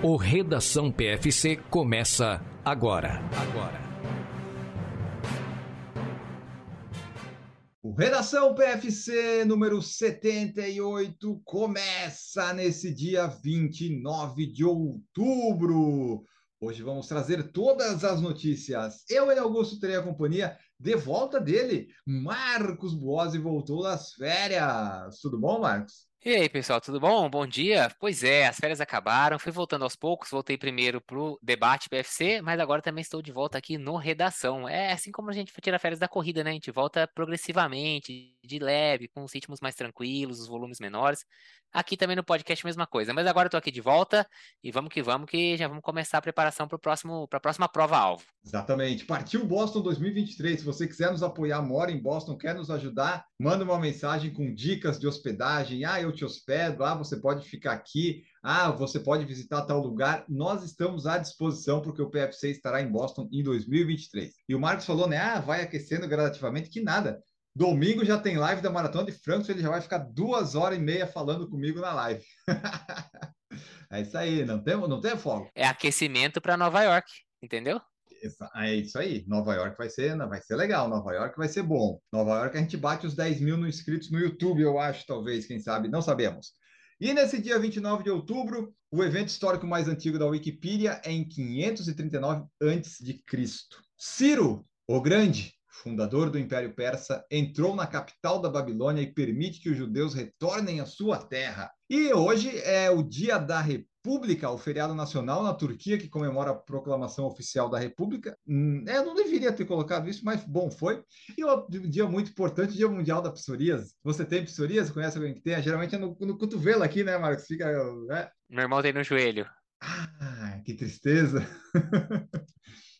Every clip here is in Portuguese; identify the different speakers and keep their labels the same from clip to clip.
Speaker 1: O Redação PFC começa agora. Agora.
Speaker 2: O Redação PFC número 78 começa nesse dia 29 de outubro. Hoje vamos trazer todas as notícias. Eu e Augusto terei a companhia de volta dele. Marcos Boazzi voltou das férias. Tudo bom, Marcos?
Speaker 3: E aí, pessoal, tudo bom? Bom dia. Pois é, as férias acabaram, fui voltando aos poucos, voltei primeiro pro debate PFC, mas agora também estou de volta aqui no Redação. É assim como a gente tira férias da corrida, né? A gente volta progressivamente, de leve, com os ritmos mais tranquilos, os volumes menores. Aqui também no podcast, mesma coisa. Mas agora eu tô aqui de volta e vamos que vamos, que já vamos começar a preparação para a próxima prova-alvo.
Speaker 2: Exatamente. Partiu Boston 2023. Se você quiser nos apoiar, mora em Boston, quer nos ajudar, manda uma mensagem com dicas de hospedagem. Ah, eu te hospedo. Ah, você pode ficar aqui. Ah, você pode visitar tal lugar. Nós estamos à disposição porque o PFC estará em Boston em 2023. E o Marcos falou, né? Ah, vai aquecendo gradativamente. Que nada. Domingo já tem live da Maratona de Frankfurt, ele já vai ficar duas horas e meia falando comigo na live. é isso aí, não tem, não tem fogo.
Speaker 3: É aquecimento para Nova York, entendeu?
Speaker 2: É isso aí, Nova York vai ser, vai ser legal, Nova York vai ser bom. Nova York a gente bate os 10 mil inscritos no YouTube, eu acho, talvez, quem sabe, não sabemos. E nesse dia 29 de outubro, o evento histórico mais antigo da Wikipedia é em 539 a.C. Ciro, o Grande, fundador do Império Persa, entrou na capital da Babilônia e permite que os judeus retornem à sua terra. E hoje é o Dia da República, o feriado nacional na Turquia, que comemora a proclamação oficial da República. Hum, eu não deveria ter colocado isso, mas bom, foi. E um dia muito importante, Dia Mundial da Psoríase. Você tem psoríase? Conhece alguém que tem? Geralmente é no, no cotovelo aqui, né, Marcos? Fica.
Speaker 3: Né? Meu irmão tem no joelho.
Speaker 2: Ah, que tristeza.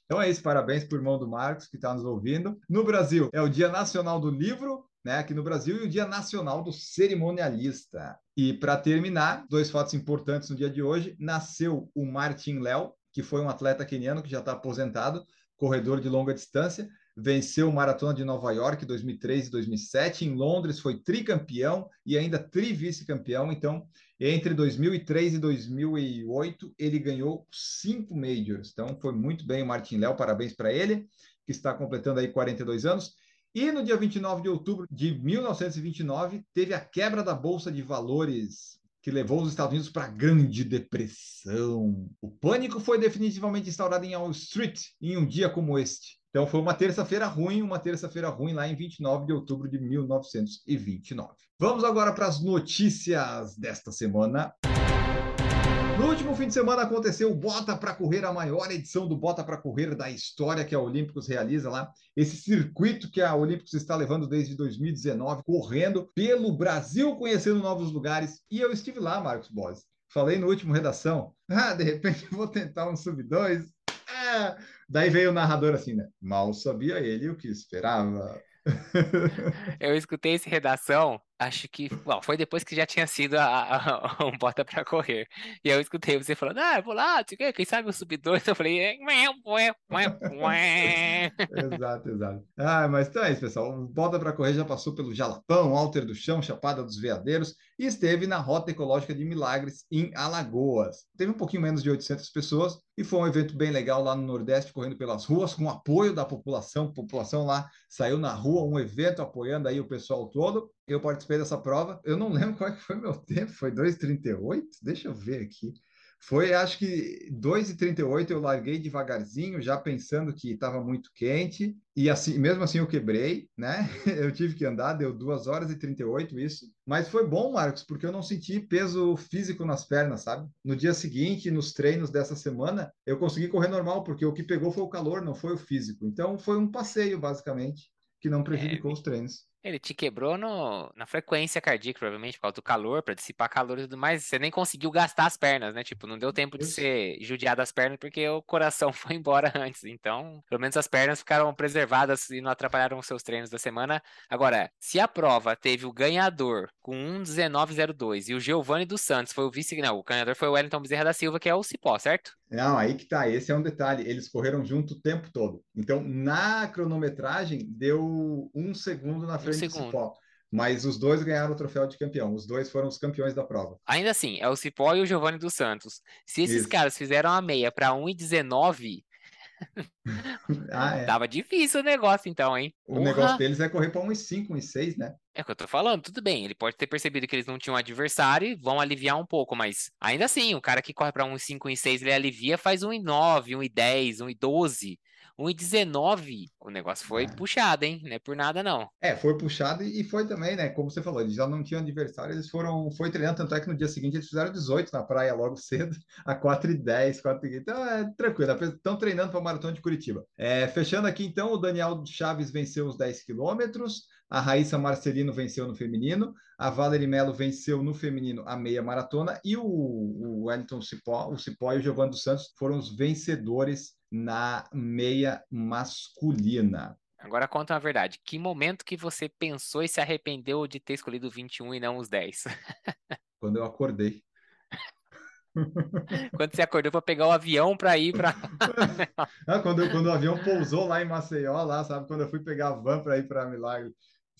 Speaker 2: Então é isso, parabéns para o irmão do Marcos que está nos ouvindo. No Brasil, é o Dia Nacional do Livro, né, aqui no Brasil, e o Dia Nacional do Cerimonialista. E para terminar, dois fatos importantes no dia de hoje: nasceu o Martin Léo, que foi um atleta keniano que já está aposentado, corredor de longa distância, venceu o Maratona de Nova York 2003 e 2007, em Londres foi tricampeão e ainda tri-vice-campeão, então entre 2003 e 2008, ele ganhou cinco majors. Então, foi muito bem o Martin Léo, parabéns para ele, que está completando aí 42 anos. E no dia 29 de outubro de 1929, teve a quebra da Bolsa de Valores, que levou os Estados Unidos para a Grande Depressão. O pânico foi definitivamente instaurado em Wall Street em um dia como este. Então foi uma terça-feira ruim, uma terça-feira ruim lá em 29 de outubro de 1929. Vamos agora para as notícias desta semana. No último fim de semana aconteceu o Bota para Correr, a maior edição do Bota para Correr da história que a Olímpicos realiza lá. Esse circuito que a Olímpicos está levando desde 2019, correndo pelo Brasil, conhecendo novos lugares. E eu estive lá, Marcos Bosi. Falei no último redação. Ah, de repente vou tentar um sub 2. Ah, daí veio o narrador assim, né? Mal sabia ele o que esperava.
Speaker 3: Eu escutei esse redação Acho que bom, foi depois que já tinha sido a, a, um bota para correr. E eu escutei você falando, ah, vou lá, quem sabe o sub 2. Eu falei, é,
Speaker 2: exato, exato. Ah, mas então é isso, pessoal. O bota para correr já passou pelo Jalapão, Alter do Chão, Chapada dos Veadeiros e esteve na Rota Ecológica de Milagres, em Alagoas. Teve um pouquinho menos de 800 pessoas e foi um evento bem legal lá no Nordeste, correndo pelas ruas, com apoio da população. A população lá saiu na rua, um evento apoiando aí o pessoal todo. Eu participei dessa prova. Eu não lembro qual é que foi meu tempo. Foi 2,38? Deixa eu ver aqui. Foi, acho que 2,38 eu larguei devagarzinho, já pensando que estava muito quente, e assim, mesmo assim eu quebrei, né? Eu tive que andar, deu 2 horas e 38 isso. Mas foi bom, Marcos, porque eu não senti peso físico nas pernas, sabe? No dia seguinte, nos treinos dessa semana, eu consegui correr normal, porque o que pegou foi o calor, não foi o físico. Então foi um passeio, basicamente, que não prejudicou é, os treinos.
Speaker 3: Ele te quebrou no, na frequência cardíaca, provavelmente, por causa do calor, para dissipar calor e tudo mais. Você nem conseguiu gastar as pernas, né? Tipo, não deu tempo de ser judiado as pernas porque o coração foi embora antes. Então, pelo menos as pernas ficaram preservadas e não atrapalharam os seus treinos da semana. Agora, se a prova teve o ganhador com 1,1902 e o Giovanni dos Santos foi o vice. Não, o ganhador foi o Wellington Bezerra da Silva, que é o Cipó, certo?
Speaker 2: Não, aí que tá. Esse é um detalhe. Eles correram junto o tempo todo. Então, na cronometragem, deu um segundo na frente um segundo. do Cipó. mas os dois ganharam o troféu de campeão. Os dois foram os campeões da prova.
Speaker 3: Ainda assim, é o Cipó e o Giovanni dos Santos. Se esses
Speaker 2: Isso.
Speaker 3: caras fizeram a meia para 1,19,
Speaker 2: Ah, é.
Speaker 3: tava difícil o negócio então, hein?
Speaker 2: O
Speaker 3: Porra!
Speaker 2: negócio deles é correr para uns 5, uns 6, né?
Speaker 3: É o que eu tô falando, tudo bem. Ele pode ter percebido que eles não tinham adversário e vão aliviar um pouco, mas ainda assim, o cara que corre pra 1,5, 1,6, ele alivia, faz 1,9, 1,10, 1,12. 1,19, o negócio foi
Speaker 2: É.
Speaker 3: puxado, hein? Não é por nada, não.
Speaker 2: É, foi puxado e foi também, né? Como você falou, eles já não tinham adversário, eles foram, foi treinando, tanto é que no dia seguinte eles fizeram 18 na praia logo cedo, a 4 e 10, 4 e 15. Então é tranquilo, estão treinando para a maratona de Curitiba. É, fechando aqui então, o Daniel Chaves venceu os 10 quilômetros, a Raíssa Marcelino venceu no feminino, a Valerie Melo venceu no feminino a meia maratona e o, o Wellington Cipó, o Cipó e o Giovanni dos Santos foram os vencedores na meia masculina.
Speaker 3: Agora conta uma verdade. Que momento que você pensou e se arrependeu de ter escolhido 21 e não os 10?
Speaker 2: Quando eu acordei.
Speaker 3: Quando você acordou pra pegar o avião pra ir.
Speaker 2: Ah, quando, quando o avião pousou lá em Maceió, lá, sabe? Quando eu fui pegar a van para ir para Milagre.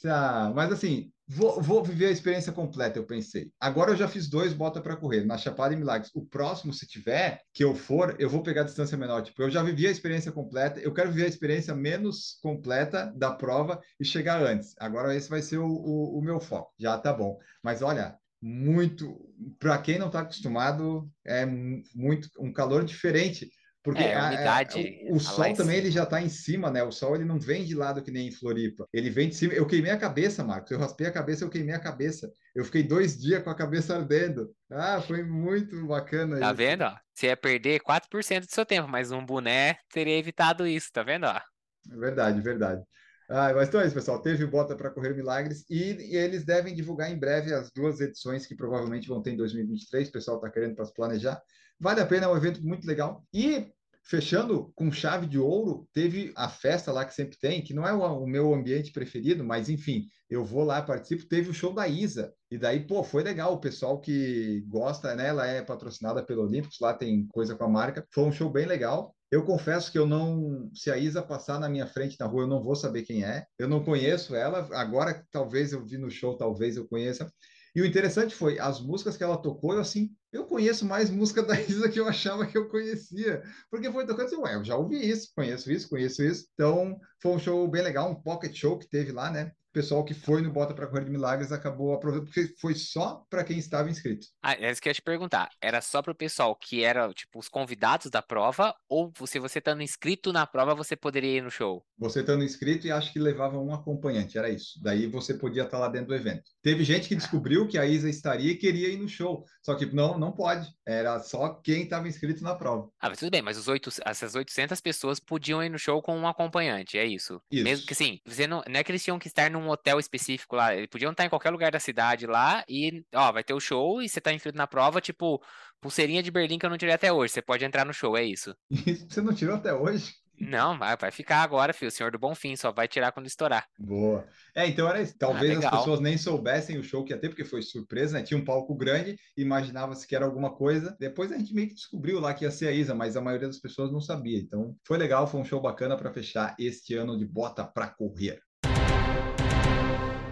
Speaker 2: Ah, mas assim, vou, vou viver a experiência completa, eu pensei. Agora eu já fiz dois bota para correr, na Chapada e Milagres. O próximo, se tiver, que eu for, eu vou pegar a distância menor. Tipo, eu já vivi a experiência completa, eu quero viver a experiência menos completa da prova e chegar antes. Agora esse vai ser o, o, o meu foco. Já tá bom. Mas olha, muito, para quem não está acostumado, é mu- muito um calor diferente. Porque
Speaker 3: É, a
Speaker 2: a- a-
Speaker 3: umidade
Speaker 2: o, sol também ele já está em cima, né? O sol ele não vem de lado que nem em Floripa. Ele vem de cima. Eu queimei a cabeça, Marcos. Eu raspei a cabeça, eu queimei a cabeça. Eu fiquei dois dias com a cabeça ardendo. Ah, foi muito bacana
Speaker 3: Tá
Speaker 2: isso.
Speaker 3: vendo, ó? Você ia perder 4% do seu tempo, mas um boné teria evitado isso, tá vendo, ó?
Speaker 2: Verdade, verdade. Ah, mas então é isso, pessoal. Teve o Bota para Correr Milagres e, e eles devem divulgar em breve as duas edições que provavelmente vão ter em 2023. O pessoal está querendo para se planejar. Vale a pena, é um evento muito legal. E fechando com chave de ouro, teve a festa lá que sempre tem, que não é o, meu ambiente preferido, mas enfim, eu vou lá, participo. Teve o show da Isa. E daí, pô, foi legal. O pessoal que gosta, né? Ela é patrocinada pelo Olímpicos, lá tem coisa com a marca. Foi um show bem legal. Eu confesso que eu não, se a Isa passar na minha frente na rua, eu não vou saber quem é. Eu não conheço ela. Agora, talvez eu vi no show, talvez eu conheça. E o interessante foi as músicas que ela tocou, eu assim, eu conheço mais música da Isa que eu achava que eu conhecia, porque foi tocando assim, ué, eu já ouvi isso, conheço isso, conheço isso. Então, foi um show bem legal, um pocket show que teve lá, né? O pessoal que foi no Bota para Correr de Milagres acabou aproveitando, porque foi só para quem estava inscrito.
Speaker 3: Ah, é isso que eu ia te perguntar. Era só pro pessoal que era, tipo, os convidados da prova, ou se você estando inscrito na prova, você poderia ir no show?
Speaker 2: Você estando inscrito e acho que levava um acompanhante, era isso. Daí você podia estar lá dentro do evento. Teve gente que descobriu que a Isa estaria e queria ir no show, só que não, não pode. Era só quem estava inscrito na prova.
Speaker 3: Ah, mas tudo bem, mas os essas 800 pessoas podiam ir no show com um acompanhante, é isso?
Speaker 2: Isso.
Speaker 3: Mesmo que assim, você não, não é que eles tinham que estar num hotel específico lá, eles podiam estar em qualquer lugar da cidade lá e, ó, vai ter o show e você tá inscrito na prova, tipo, pulseirinha de Berlim que eu não tirei até hoje, você pode entrar no show, é isso?
Speaker 2: Isso você não tirou até hoje?
Speaker 3: Não, vai, vai ficar agora, filho, o Senhor do Bonfim, só vai tirar quando estourar.
Speaker 2: Boa. É, então era isso. Talvez as
Speaker 3: legal.
Speaker 2: pessoas nem soubessem o show que ia ter, porque foi surpresa, né? Tinha um palco grande, imaginava-se que era alguma coisa. Depois a gente meio que descobriu lá que ia ser a Isa, mas a maioria das pessoas não sabia. Então foi legal, foi um show bacana para fechar este ano de Bota para Correr.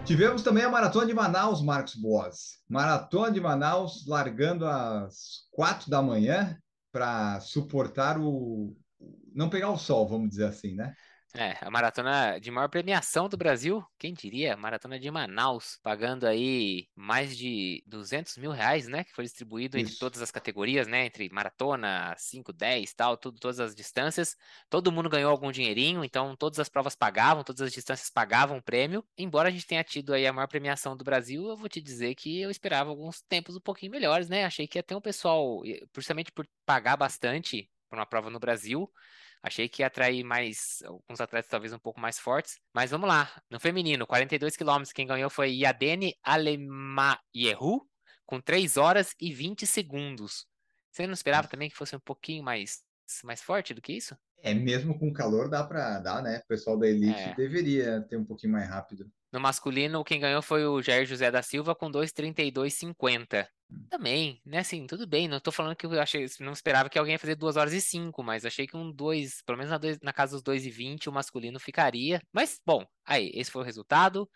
Speaker 2: Tivemos também a Maratona de Manaus, Marcos Boas. Maratona de Manaus largando às quatro da manhã para suportar o. Não pegar o sol, vamos dizer assim, né?
Speaker 3: É, a maratona de maior premiação do Brasil, quem diria? Maratona de Manaus, pagando aí mais de 200 mil reais, né? Que foi distribuído entre
Speaker 2: Isso.
Speaker 3: todas as categorias, né? Entre maratona, 5, 10, tal, tudo, todas as distâncias. Todo mundo ganhou algum dinheirinho, então todas as provas pagavam, todas as distâncias pagavam o prêmio. Embora a gente tenha tido aí a maior premiação do Brasil, eu vou te dizer que eu esperava alguns tempos um pouquinho melhores, né? Achei que ia ter um pessoal, justamente por pagar bastante por uma prova no Brasil. Achei que ia atrair mais alguns atletas talvez um pouco mais fortes. Mas vamos lá. No feminino, 42 quilômetros, quem ganhou foi Yadene Alemayehu, com 3 horas e 20 segundos. Você não esperava também que fosse um pouquinho mais, mais forte do que isso?
Speaker 2: É, mesmo com calor dá para dar, né? O pessoal da Elite
Speaker 3: É.
Speaker 2: deveria ter um pouquinho mais rápido.
Speaker 3: No masculino, quem ganhou foi o Jair José da Silva com 2:32:50. Também, né? Assim, tudo bem. Não tô falando que eu achei, não esperava que alguém ia fazer 2 horas e 5, mas achei que um 2, pelo menos na, dois- na casa dos 2 e 20, o masculino ficaria. Mas, bom, aí, esse foi o resultado.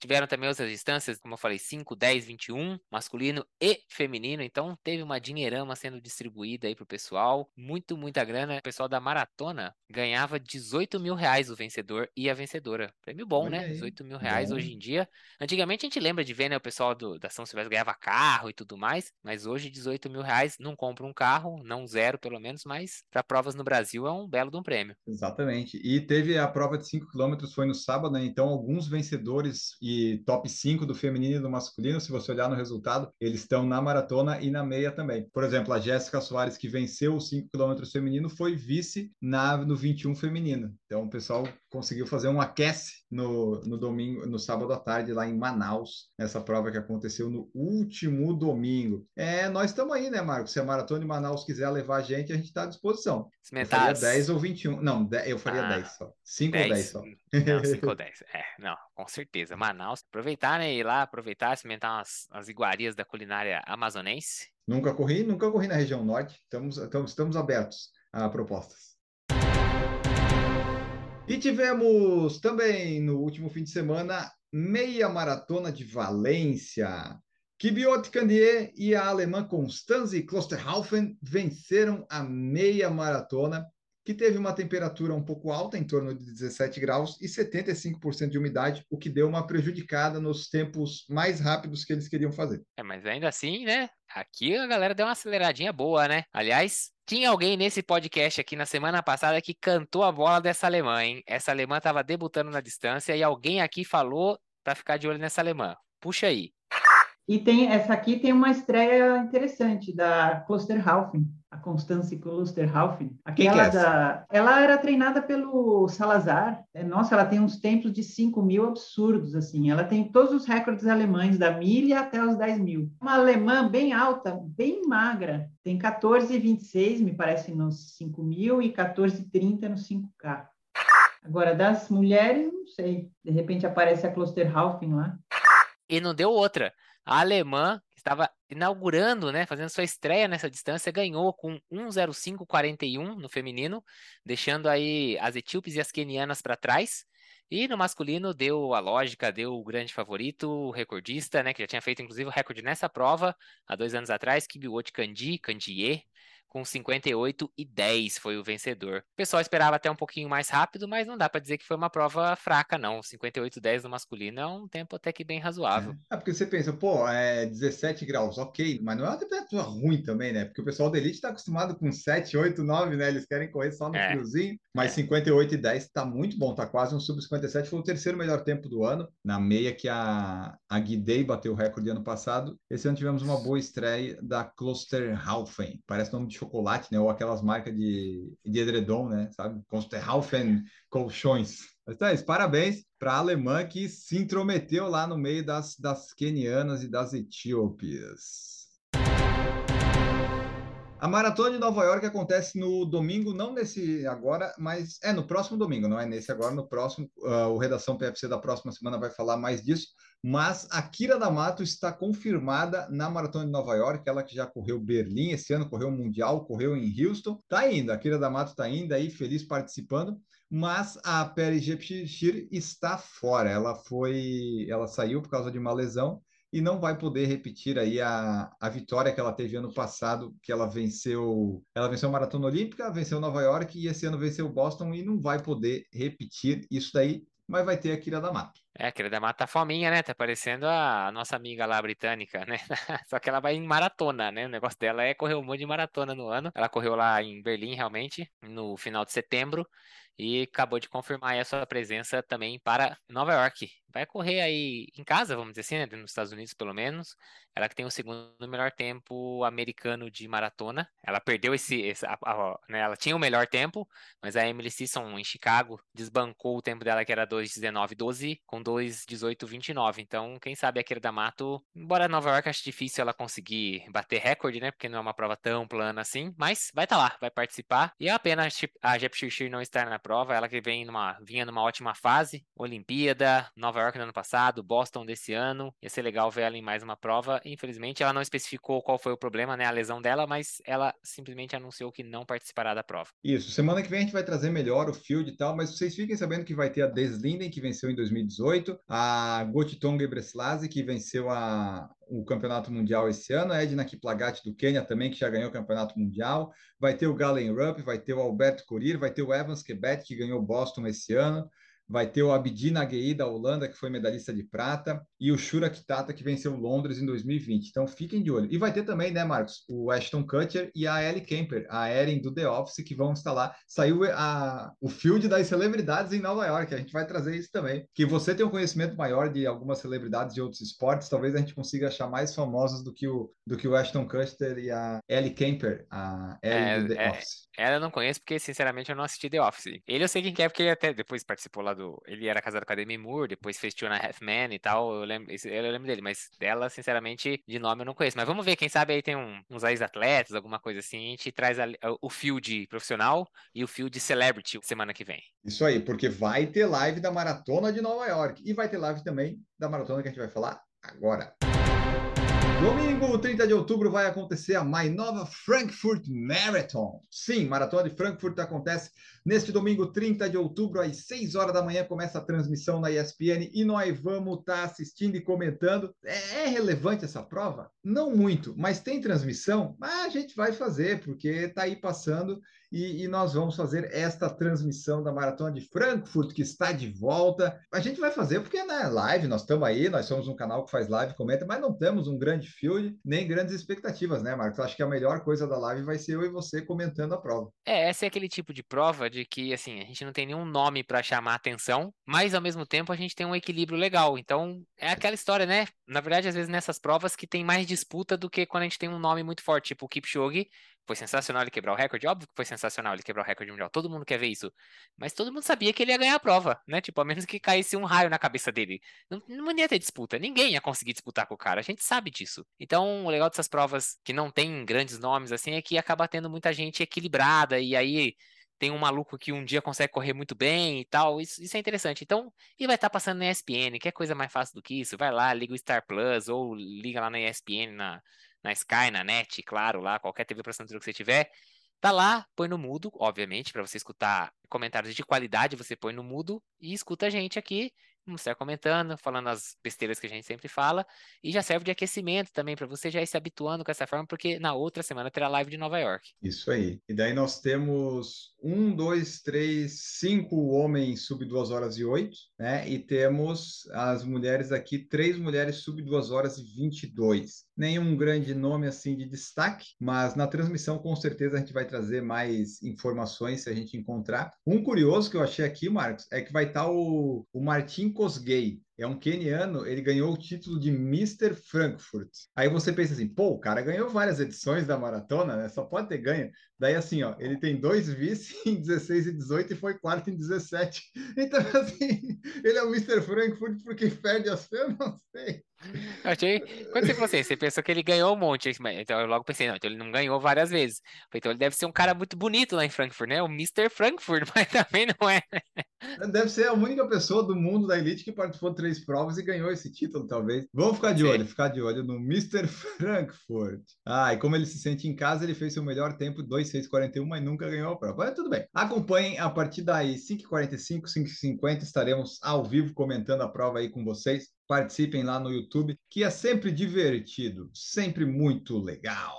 Speaker 3: Tiveram também outras distâncias, como eu falei, 5, 10, 21, masculino e feminino. Então teve uma dinheirama sendo distribuída aí pro pessoal. Muito, muita grana. O pessoal da maratona ganhava 18 mil reais o vencedor e a vencedora. Prêmio bom,
Speaker 2: Olha
Speaker 3: né?
Speaker 2: aí.
Speaker 3: 18 mil reais
Speaker 2: Bom.
Speaker 3: hoje em dia. Antigamente a gente lembra de ver, né? O pessoal do, da São Silvestre ganhava carro e tudo mais. Mas hoje 18 mil reais não compra um carro, não zero pelo menos, mas para provas no Brasil é um belo de um prêmio.
Speaker 2: Exatamente. E teve a prova de 5 km, foi no sábado, né? Então, alguns vencedores e top 5 do feminino e do masculino, se você olhar no resultado, eles estão na maratona e na meia também. Por exemplo, a Jéssica Soares, que venceu os 5 km feminino, foi vice na, no 21 feminino. Então, o pessoal conseguiu fazer um aquece no, no domingo, no sábado à tarde, lá em Manaus, nessa prova que aconteceu no último domingo. É, nós estamos aí, né, Marcos? Se a Maratona de Manaus quiser levar a gente, a gente está à disposição. Eu
Speaker 3: Cimentar
Speaker 2: faria
Speaker 3: as-
Speaker 2: 10 ou 21. Não, 10 eu faria
Speaker 3: Ah,
Speaker 2: 10 só. 5 ou 10 só.
Speaker 3: Não, 5 ou 10. É, não, com certeza. Manaus. Aproveitar, né? Ir lá, aproveitar, experimentar umas, as iguarias da culinária amazonense.
Speaker 2: Nunca corri, nunca corri na região norte. Estamos, estamos, estamos abertos a propostas. E tivemos também no último fim de semana meia maratona de Valência. Kibiot Candier e a alemã Constanze Klosterhaufen venceram a meia maratona, que teve uma temperatura um pouco alta, em torno de 17 graus, e 75% de umidade, o que deu uma prejudicada nos tempos mais rápidos que eles queriam fazer.
Speaker 3: É, mas ainda assim, né? Aqui a galera deu uma aceleradinha boa, né? Aliás, tinha alguém nesse podcast aqui na semana passada que cantou a bola dessa alemã, hein? Essa alemã tava debutando na distância e alguém aqui falou pra ficar de olho nessa alemã. Puxa aí.
Speaker 4: E tem essa aqui tem uma estreia interessante da Klosterhaufen, a Constance Klosterhaufen.
Speaker 2: Quem que é
Speaker 4: Aquela
Speaker 2: essa?
Speaker 4: da, ela era treinada pelo Salazar. É, Nossa, ela tem uns tempos de 5 mil absurdos, assim. Ela tem todos os recordes alemães, da milha até os 10 mil. Uma alemã bem alta, bem magra. Tem 14,26, me parece, nos 5 mil e 14,30 no 5K. Agora, das mulheres, não sei. De repente aparece a Klosterhaufen lá.
Speaker 3: E não deu outra. Alemã que estava inaugurando, né, fazendo sua estreia nessa distância, ganhou com 1:05:41 no feminino, deixando aí as etíopes e as quenianas para trás. E no masculino deu a lógica, deu o grande favorito, o recordista, né, que já tinha feito inclusive o recorde nessa prova há dois anos atrás, Kibiwot Kandi, Kandie, com 58 e 10 foi o vencedor. O pessoal esperava até um pouquinho mais rápido, mas não dá para dizer que foi uma prova fraca, não. 58 e 10 no masculino é um tempo até que bem razoável.
Speaker 2: É, porque você pensa, pô, é 17 graus, ok, mas não é uma temperatura ruim também, né? Porque o pessoal da elite está acostumado com 7, 8, 9, né? Eles querem correr só no
Speaker 3: É,
Speaker 2: friozinho, mas
Speaker 3: é.
Speaker 2: 58 e 10 tá muito bom, tá quase um sub 57, foi o terceiro melhor tempo do ano, na meia que a, a Guidei bateu o recorde ano passado. Esse ano tivemos uma boa estreia da Klosterhaufen, parece nome de chocolate, né? Ou aquelas marcas de, de edredom, né? Sabe? Klosterhaufen colchões. Tá isso, parabéns para a alemã que se intrometeu lá no meio das, das quenianas e das etíopes. A maratona de Nova York acontece no domingo, não nesse agora, mas é no próximo domingo, não é nesse agora, no próximo. Uh, o Redação PFC da próxima semana vai falar mais disso. Mas a Kira D'Amato está confirmada na maratona de Nova York, ela que já correu Berlim esse ano, correu o Mundial, correu em Houston. Tá indo, a Kira D'Amato está indo aí, feliz participando mas a Peri Jepchir está fora. Ela foi, ela saiu por causa de uma lesão e não vai poder repetir aí a, a vitória que ela teve ano passado, que ela venceu, ela venceu a Maratona Olímpica, venceu Nova York e esse ano venceu Boston e não vai poder repetir isso daí, mas vai ter a Kira D'Amato.
Speaker 3: É, a Kira D'Amato tá fominha, né? Tá parecendo a nossa amiga lá britânica, né? Só que ela vai em maratona, né? O negócio dela é correr um monte de maratona no ano. Ela correu lá em Berlim, realmente, no final de setembro. E acabou de confirmar a sua presença também para Nova York. Vai correr aí em casa, vamos dizer assim, né? Nos Estados Unidos, pelo menos. Ela que tem o segundo melhor tempo americano de maratona. Ela perdeu esse. esse a, a, né? Ela tinha o melhor tempo, mas a Emily Sisson em Chicago desbancou o tempo dela, que era 2,19,12, com 2,18,29. Então, quem sabe a Kira D'Amato, embora Nova York acho difícil ela conseguir bater recorde, né? Porque não é uma prova tão plana assim, mas vai estar tá lá, vai participar. E é a pena a Jep Shirshir não estar na prova prova, ela que vem numa, vinha numa ótima fase, Olimpíada, Nova York no ano passado, Boston desse ano, ia ser legal ver ela em mais uma prova, infelizmente ela não especificou qual foi o problema, né, a lesão dela, mas ela simplesmente anunciou que não participará da prova.
Speaker 2: Isso, semana que vem a gente vai trazer melhor o field e tal, mas vocês fiquem sabendo que vai ter a Deslinden, que venceu em 2018, a Gotiton Gebreselassie, que venceu a, o Campeonato Mundial esse ano, a Edna Kiplagat do Quênia também, que já ganhou o Campeonato Mundial, vai ter o Galen Rupp, vai ter o Alberto Corir, vai ter o Evans Quebec, que ganhou Boston esse ano, vai ter o Abdi Naguei da Holanda, que foi medalhista de prata, e o Shura Kitata, que venceu Londres em 2020. Então fiquem de olho. E vai ter também, né, Marcos, o Ashton Kutcher e a Ellie Kemper, a Erin do The Office, que vão estar lá. Saiu a, o field das celebridades em Nova York, a gente vai trazer isso também. Que você tem um conhecimento maior de algumas celebridades de outros esportes, talvez a gente consiga achar mais famosos do que o, do que o Ashton Kutcher e a Ellie Kemper, a Erin é, do The
Speaker 3: é,
Speaker 2: Office.
Speaker 3: Ela eu não conheço porque, sinceramente, eu não assisti The Office. Ele eu sei quem é porque ele até depois participou lá do... Ele era casado com a Demi Moore, depois fez Two and Half Men e tal, eu lembro, eu lembro dele, mas dela, sinceramente, de nome eu não conheço. Mas vamos ver, quem sabe aí tem um, uns ex-atletas, alguma coisa assim, a gente traz a, o field profissional e o field celebrity semana que vem.
Speaker 2: Isso aí, porque vai ter live da Maratona de Nova York e vai ter live também da Maratona que a gente vai falar agora. Domingo, 30 de outubro, vai acontecer a mais nova Frankfurt Marathon. Sim, Maratona de Frankfurt acontece neste domingo, 30 de outubro, às 6 horas da manhã, começa a transmissão na ESPN e nós vamos estar tá assistindo e comentando. É, é relevante essa prova? Não muito, mas tem transmissão? Ah, a gente vai fazer, porque está aí passando e, e, nós vamos fazer esta transmissão da Maratona de Frankfurt, que está de volta. A gente vai fazer porque na né, live, nós estamos aí, nós somos um canal que faz live, comenta, mas não temos um grande field, nem grandes expectativas, né, Marcos? Acho que a melhor coisa da live vai ser eu e você comentando a prova.
Speaker 3: É, essa é aquele tipo de prova de que, assim, a gente não tem nenhum nome para chamar atenção, mas ao mesmo tempo a gente tem um equilíbrio legal. Então, é aquela história, né? Na verdade, às vezes nessas provas que tem mais disputa do que quando a gente tem um nome muito forte, tipo o Kipchoge, foi sensacional ele quebrar o recorde, óbvio que foi sensacional ele quebrar o recorde mundial, todo mundo quer ver isso. Mas todo mundo sabia que ele ia ganhar a prova, né? Tipo, a menos que caísse um raio na cabeça dele. Não, não ia ter disputa, ninguém ia conseguir disputar com o cara, a gente sabe disso. Então, o legal dessas provas que não tem grandes nomes assim é que acaba tendo muita gente equilibrada e aí tem um maluco que um dia consegue correr muito bem e tal. Isso, isso é interessante. Então, e vai estar tá passando na ESPN, que é coisa mais fácil do que isso. Vai lá, liga o Star Plus ou liga lá na ESPN, na, na Sky, na NET, claro, lá, qualquer TV para assinatura que você tiver. Tá lá, põe no mudo, obviamente, para você escutar comentários de qualidade, você põe no mudo e escuta a gente aqui Vamos estar comentando, falando as besteiras que a gente sempre fala. E já serve de aquecimento também, para você já ir se habituando com essa forma, porque na outra semana terá live de Nova York.
Speaker 2: Isso aí. E daí nós temos um, dois, três, cinco homens sub duas horas e oito, né? E temos as mulheres aqui, três mulheres sub duas horas e vinte e dois. Nenhum grande nome assim de destaque, mas na transmissão com certeza a gente vai trazer mais informações se a gente encontrar. Um curioso que eu achei aqui, Marcos, é que vai estar tá o, o Martim Kosgei, é um queniano, ele ganhou o título de Mr. Frankfurt. Aí você pensa assim, pô, o cara ganhou várias edições da maratona, né? Só pode ter ganho. Daí assim, ó, ele tem dois vice em 16 e 18 e foi quarto em 17. Então, assim, ele é o Mr. Frankfurt porque perde as feiras, não sei.
Speaker 3: Achei. Quando você falou assim, você pensou que ele ganhou um monte. Então eu logo pensei, não, então ele não ganhou várias vezes. Então ele deve ser um cara muito bonito lá em Frankfurt, né? O Mr. Frankfurt, mas também não é.
Speaker 2: Deve ser a única pessoa do mundo da elite que participou de três provas e ganhou esse título, talvez. Vamos ficar de Sim. olho, ficar de olho no Mr. Frankfurt. Ah, e como ele se sente em casa, ele fez seu melhor tempo, 2,641, mas nunca ganhou a prova. Mas tudo bem. Acompanhem a partir daí, 5h45, 5h50, estaremos ao vivo comentando a prova aí com vocês participem lá no YouTube, que é sempre divertido, sempre muito legal.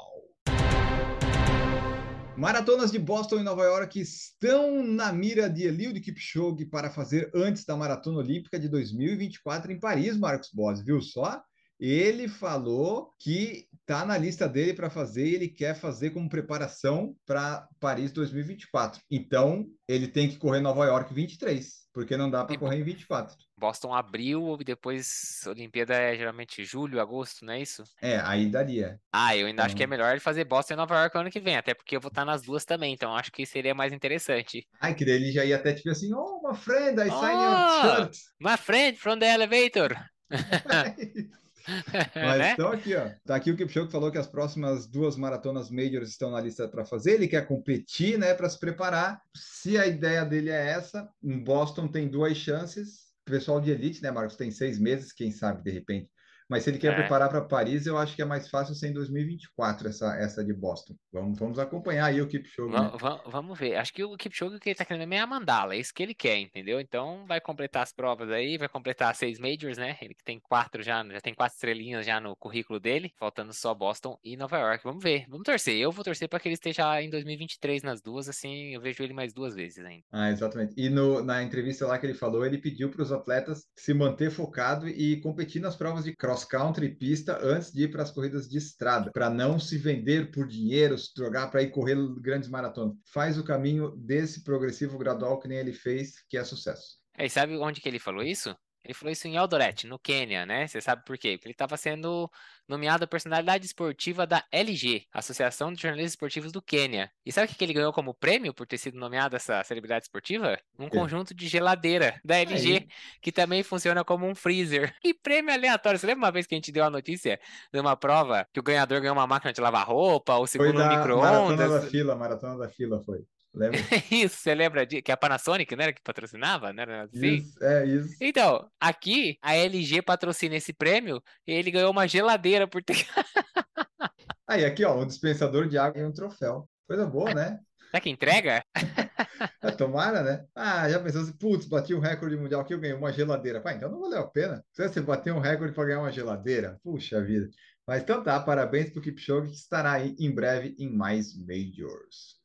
Speaker 2: Maratonas de Boston e Nova York estão na mira de Eliud Kipchoge para fazer antes da Maratona Olímpica de 2024 em Paris, Marcos Boas, viu só? Ele falou que está na lista dele para fazer e ele quer fazer como preparação para Paris 2024. Então, ele tem que correr Nova York 23, porque não dá para correr em 24.
Speaker 3: Boston abril e depois Olimpíada é geralmente julho, agosto, não é isso?
Speaker 2: É, aí daria.
Speaker 3: Ah, eu ainda então... acho que é então melhor ele fazer Boston e Nova York ano que vem, até porque eu vou estar nas duas também, então acho que seria mais interessante.
Speaker 2: Ai, que daí ele já ia até tipo assim, oh, my friend, I oh, signed your shirt.
Speaker 3: My friend from the elevator.
Speaker 2: Mas
Speaker 3: Né?
Speaker 2: então aqui, ó. Tá aqui o Kipchoge falou que as próximas duas maratonas majors estão na lista para fazer. Ele quer competir, né, para se preparar. Se a ideia dele é essa, em Boston tem duas chances. O pessoal de elite, né, Marcos, tem seis meses, quem sabe de repente. Mas se ele quer
Speaker 3: É.
Speaker 2: preparar para Paris, eu acho que é mais fácil ser em 2024 essa essa de Boston. Vamos, vamos acompanhar aí o Kipchoge. né?
Speaker 3: Va- va- Vamos ver. Acho que o Kipchoge que ele tá querendo é a mandala, é isso que ele quer, entendeu? Então vai completar as provas aí, vai completar seis majors, né? Ele que tem quatro já, já tem quatro estrelinhas já no currículo dele, faltando só Boston e Nova York. Vamos ver, vamos torcer. Eu vou torcer para que ele esteja em 2023 nas duas, assim, eu vejo ele mais duas vezes ainda.
Speaker 2: Ah, exatamente. E no, na entrevista lá que ele falou, ele pediu para os atletas se manter focado e competir nas provas de cross country e pista antes de ir para as corridas de estrada, para não se vender por dinheiro, se drogar para ir correr grandes maratonas. Faz o caminho desse progressivo gradual que nem ele fez, que é sucesso.
Speaker 3: É, e sabe onde que ele falou isso? Ele falou isso em Eldoret, no Quênia, né? Você sabe por quê? Porque ele estava sendo nomeado a personalidade esportiva da LG, Associação de Jornalistas Esportivos do Quênia. E sabe o que ele ganhou como prêmio por ter sido nomeado essa celebridade esportiva? Um
Speaker 2: quê?
Speaker 3: conjunto de geladeira da LG,
Speaker 2: Aí.
Speaker 3: que também funciona como um freezer. Que prêmio aleatório! Você lembra uma vez que a gente deu a notícia de uma prova que o ganhador ganhou uma máquina de lavar roupa, o
Speaker 2: Foi
Speaker 3: segundo um
Speaker 2: da maratona da
Speaker 3: micro-ondas?
Speaker 2: fila, maratona da fila foi. Lembra?
Speaker 3: Isso, você lembra de que a Panasonic, né, que patrocinava, né? assim?
Speaker 2: Isso, é isso.
Speaker 3: Então, aqui a LG patrocina esse prêmio e ele ganhou uma geladeira por ter.
Speaker 2: Aí, aqui, ó, um dispensador de água e um troféu. Coisa boa, né?
Speaker 3: Será que entrega?
Speaker 2: É, tomara, né? Ah, já pensou assim, putz, bati um recorde mundial aqui, eu ganhei uma geladeira. Pá, então não valeu a pena. Se você bater um recorde para ganhar uma geladeira, puxa vida. Mas então tá, parabéns pro Kipchoge, que estará aí em breve em mais Majors.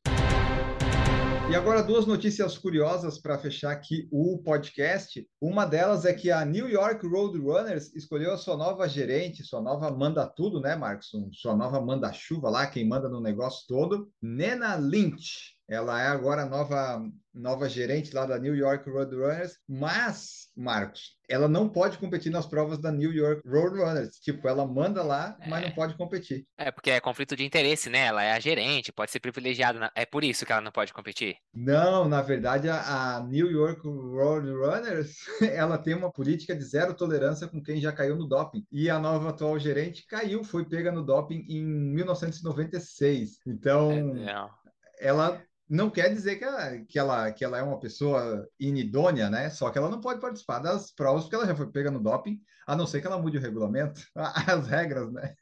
Speaker 2: E agora duas notícias curiosas para fechar aqui o podcast. Uma delas é que a New York Roadrunners escolheu a sua nova gerente, sua nova manda tudo, né, Marcos? Sua nova manda chuva lá, quem manda no negócio todo, Nena Lynch. Ela é agora a nova nova gerente lá da New York Roadrunners, mas, Marcos, ela não pode competir nas provas da New York Roadrunners. Tipo, ela manda lá, mas não pode competir.
Speaker 3: É porque é conflito de interesse, né? Ela é a gerente, pode ser privilegiada. na- É por isso que ela não pode competir.
Speaker 2: Não, na verdade, a, a New York Roadrunners, ela tem uma política de zero tolerância com quem já caiu no doping. E a nova atual gerente caiu, foi pega no doping em 1996. Então,
Speaker 3: É,
Speaker 2: ela não quer dizer que ela, que, ela, que ela é uma pessoa inidônea, né? Só que ela não pode participar das provas porque ela já foi pega no doping, a não ser que ela mude o regulamento, as regras, né?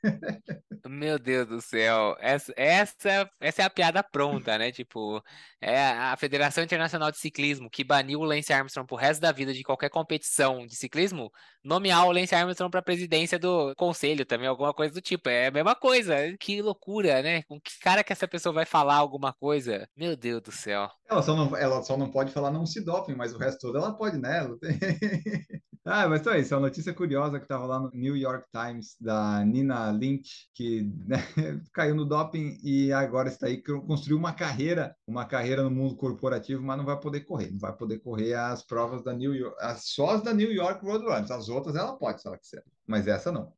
Speaker 3: Meu Deus do céu, essa, essa, essa é a piada pronta, né? Tipo, é a Federação Internacional de Ciclismo que baniu o Lance Armstrong pro resto da vida de qualquer competição de ciclismo, nomear o Lance Armstrong para presidência do conselho também, alguma coisa do tipo. É a mesma coisa. Que loucura, né? Com que cara que essa pessoa vai falar alguma coisa? Meu Deus do céu.
Speaker 2: Ela só não, ela só não pode falar não se doping, mas o resto todo ela pode, né? Ela tem... ah, mas então é isso, é uma notícia curiosa que estava lá no New York Times da Nina Lynch, que né, caiu no doping e agora está aí, construiu uma carreira, uma carreira no mundo corporativo, mas não vai poder correr, não vai poder correr as provas da New York, as, só as da New York Roadrunners, as outras ela pode, se ela quiser, mas essa não.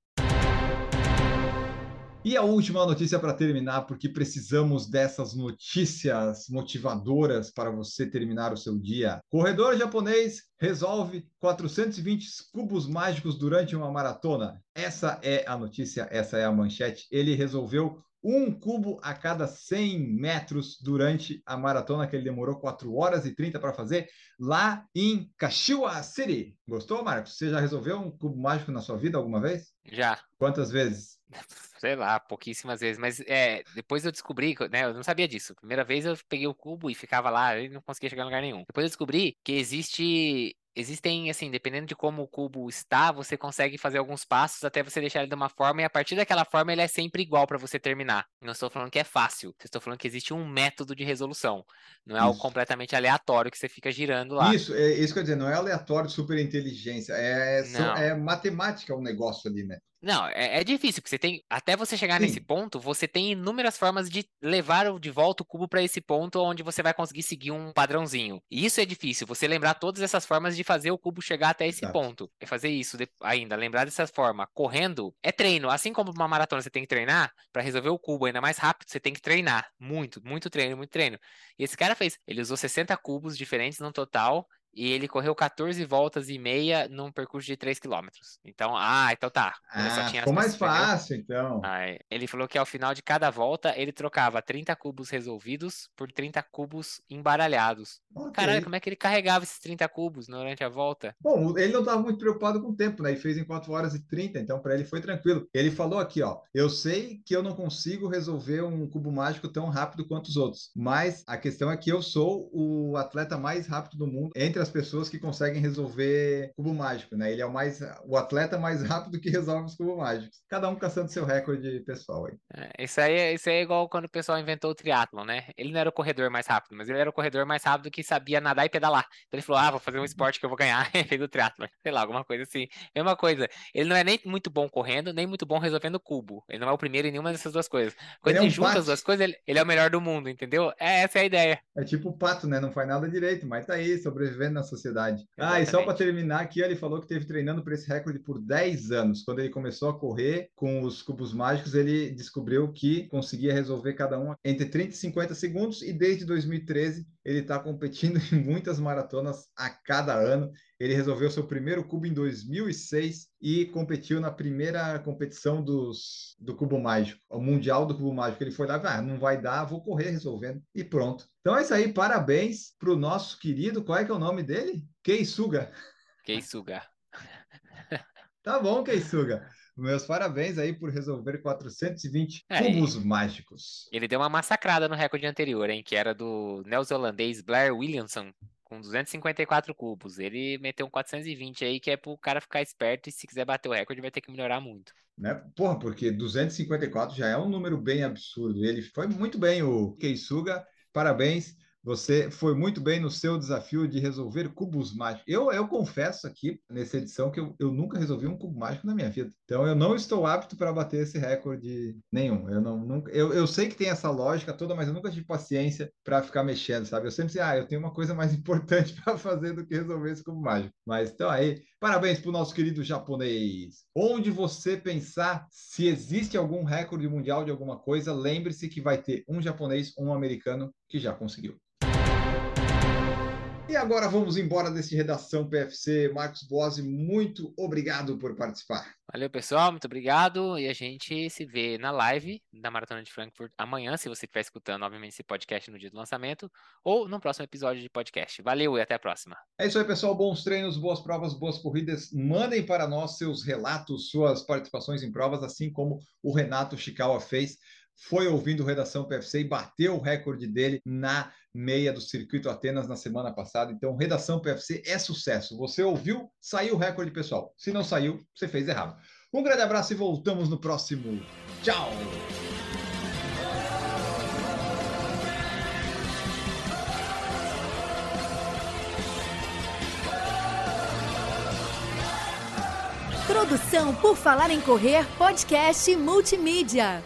Speaker 2: E a última notícia para terminar, porque precisamos dessas notícias motivadoras para você terminar o seu dia. Corredor japonês resolve 420 cubos mágicos durante uma maratona. Essa é a notícia, essa é a manchete. Ele resolveu um cubo a cada 100 metros durante a maratona que ele demorou 4 horas e 30 para fazer lá em Kashiwa City. Gostou, Marcos? Você já resolveu um cubo mágico na sua vida alguma vez?
Speaker 3: Já.
Speaker 2: Quantas vezes?
Speaker 3: Sei lá, pouquíssimas vezes, mas é, depois eu descobri, né, eu não sabia disso. Primeira vez eu peguei o cubo e ficava lá, e não conseguia chegar em lugar nenhum. Depois eu descobri que existe existem, assim, dependendo de como o cubo está, você consegue fazer alguns passos até você deixar ele de uma forma, e a partir daquela forma ele é sempre igual para você terminar. Não estou falando que é fácil, estou falando que existe um método de resolução. Não é algo
Speaker 2: Isso.
Speaker 3: completamente aleatório que você fica girando lá.
Speaker 2: Isso, é isso que eu ia dizer, não é aleatório, super inteligência, é, é matemática o negócio ali, né?
Speaker 3: Não, é, é difícil, porque você tem. Até você chegar
Speaker 2: Sim.
Speaker 3: nesse ponto, você tem inúmeras formas de levar de volta o cubo para esse ponto onde você vai conseguir seguir um padrãozinho. E isso é difícil, você lembrar todas essas formas de fazer o cubo chegar até esse
Speaker 2: Exato.
Speaker 3: ponto. E fazer isso de- ainda, lembrar dessa forma, correndo, é treino. Assim como uma maratona você tem que treinar, para resolver o cubo ainda mais rápido, você tem que treinar. Muito, muito treino, muito treino. E esse cara fez. Ele usou 60 cubos diferentes no total. E ele correu 14 voltas e meia num percurso de 3 km. Então, ah, então tá.
Speaker 2: Ah, ficou mais fácil, então.
Speaker 3: Aí, ele falou que ao final de cada volta ele trocava 30 cubos resolvidos por 30 cubos embaralhados. Okay. Caralho, como é que ele carregava esses 30 cubos durante a volta?
Speaker 2: Bom, ele não estava muito preocupado com o tempo, né? Ele fez em 4 horas e 30, então para ele foi tranquilo. Ele falou aqui, ó, eu sei que eu não consigo resolver um cubo mágico tão rápido quanto os outros, mas a questão é que eu sou o atleta mais rápido do mundo entre as pessoas que conseguem resolver cubo mágico, né? Ele é o mais o atleta mais rápido que resolve os cubos mágicos. Cada um caçando seu recorde pessoal aí.
Speaker 3: É, isso aí, isso aí é igual quando o pessoal inventou o triatlon, né? Ele não era o corredor mais rápido, mas ele era o corredor mais rápido que sabia nadar e pedalar. Então ele falou: "Ah, vou fazer um esporte que eu vou ganhar". fez o triatlon. Sei lá, alguma coisa assim. Mesma coisa. Ele não é nem muito bom correndo, nem muito bom resolvendo cubo. Ele não é o primeiro em nenhuma dessas duas coisas. Quando ele, ele é um junta pato. as duas coisas, ele, ele, é o melhor do mundo, entendeu? É, essa é a ideia.
Speaker 2: É tipo o pato, né? Não faz nada direito, mas tá aí, sobrevivendo na sociedade. Exatamente. Ah, e só para terminar aqui, ele falou que teve treinando para esse recorde por 10 anos. Quando ele começou a correr com os cubos mágicos, ele descobriu que conseguia resolver cada um entre 30 e 50 segundos e desde 2013 ele está competindo em muitas maratonas a cada ano. Ele resolveu seu primeiro cubo em 2006 e competiu na primeira competição dos, do Cubo Mágico, o Mundial do Cubo Mágico. Ele foi lá, ah, não vai dar, vou correr resolvendo e pronto. Então é isso aí, parabéns para o nosso querido, qual é que é o nome dele? Keisuga.
Speaker 3: Keisuga.
Speaker 2: tá bom, Keisuga. Meus parabéns aí por resolver 420 é, cubos mágicos.
Speaker 3: Ele deu uma massacrada no recorde anterior, hein? Que era do neozelandês Blair Williamson, com 254 cubos. Ele meteu um 420 aí, que é pro cara ficar esperto e se quiser bater o recorde vai ter que melhorar muito.
Speaker 2: Né? Porra, porque 254 já é um número bem absurdo. Ele foi muito bem, o Keisuga. Parabéns. Você foi muito bem no seu desafio de resolver cubos mágicos. Eu, eu confesso aqui, nessa edição, que eu, eu nunca resolvi um cubo mágico na minha vida. Então, eu não estou apto para bater esse recorde nenhum. Eu, não, nunca, eu, eu sei que tem essa lógica toda, mas eu nunca tive paciência para ficar mexendo, sabe? Eu sempre sei, ah, eu tenho uma coisa mais importante para fazer do que resolver esse cubo mágico. Mas, então, aí, parabéns para o nosso querido japonês. Onde você pensar se existe algum recorde mundial de alguma coisa, lembre-se que vai ter um japonês, um americano que já conseguiu. E agora vamos embora desse Redação PFC. Marcos Bose, muito obrigado por participar.
Speaker 3: Valeu, pessoal, muito obrigado. E a gente se vê na live da Maratona de Frankfurt amanhã, se você estiver escutando, obviamente, esse podcast no dia do lançamento, ou no próximo episódio de podcast. Valeu e até a próxima.
Speaker 2: É isso aí, pessoal. Bons treinos, boas provas, boas corridas. Mandem para nós seus relatos, suas participações em provas, assim como o Renato Chikawa fez foi ouvindo Redação PFC e bateu o recorde dele na meia do Circuito Atenas na semana passada. Então, Redação PFC é sucesso. Você ouviu, saiu o recorde, pessoal. Se não saiu, você fez errado. Um grande abraço e voltamos no próximo. Tchau!
Speaker 5: Produção por Falar em Correr, podcast multimídia.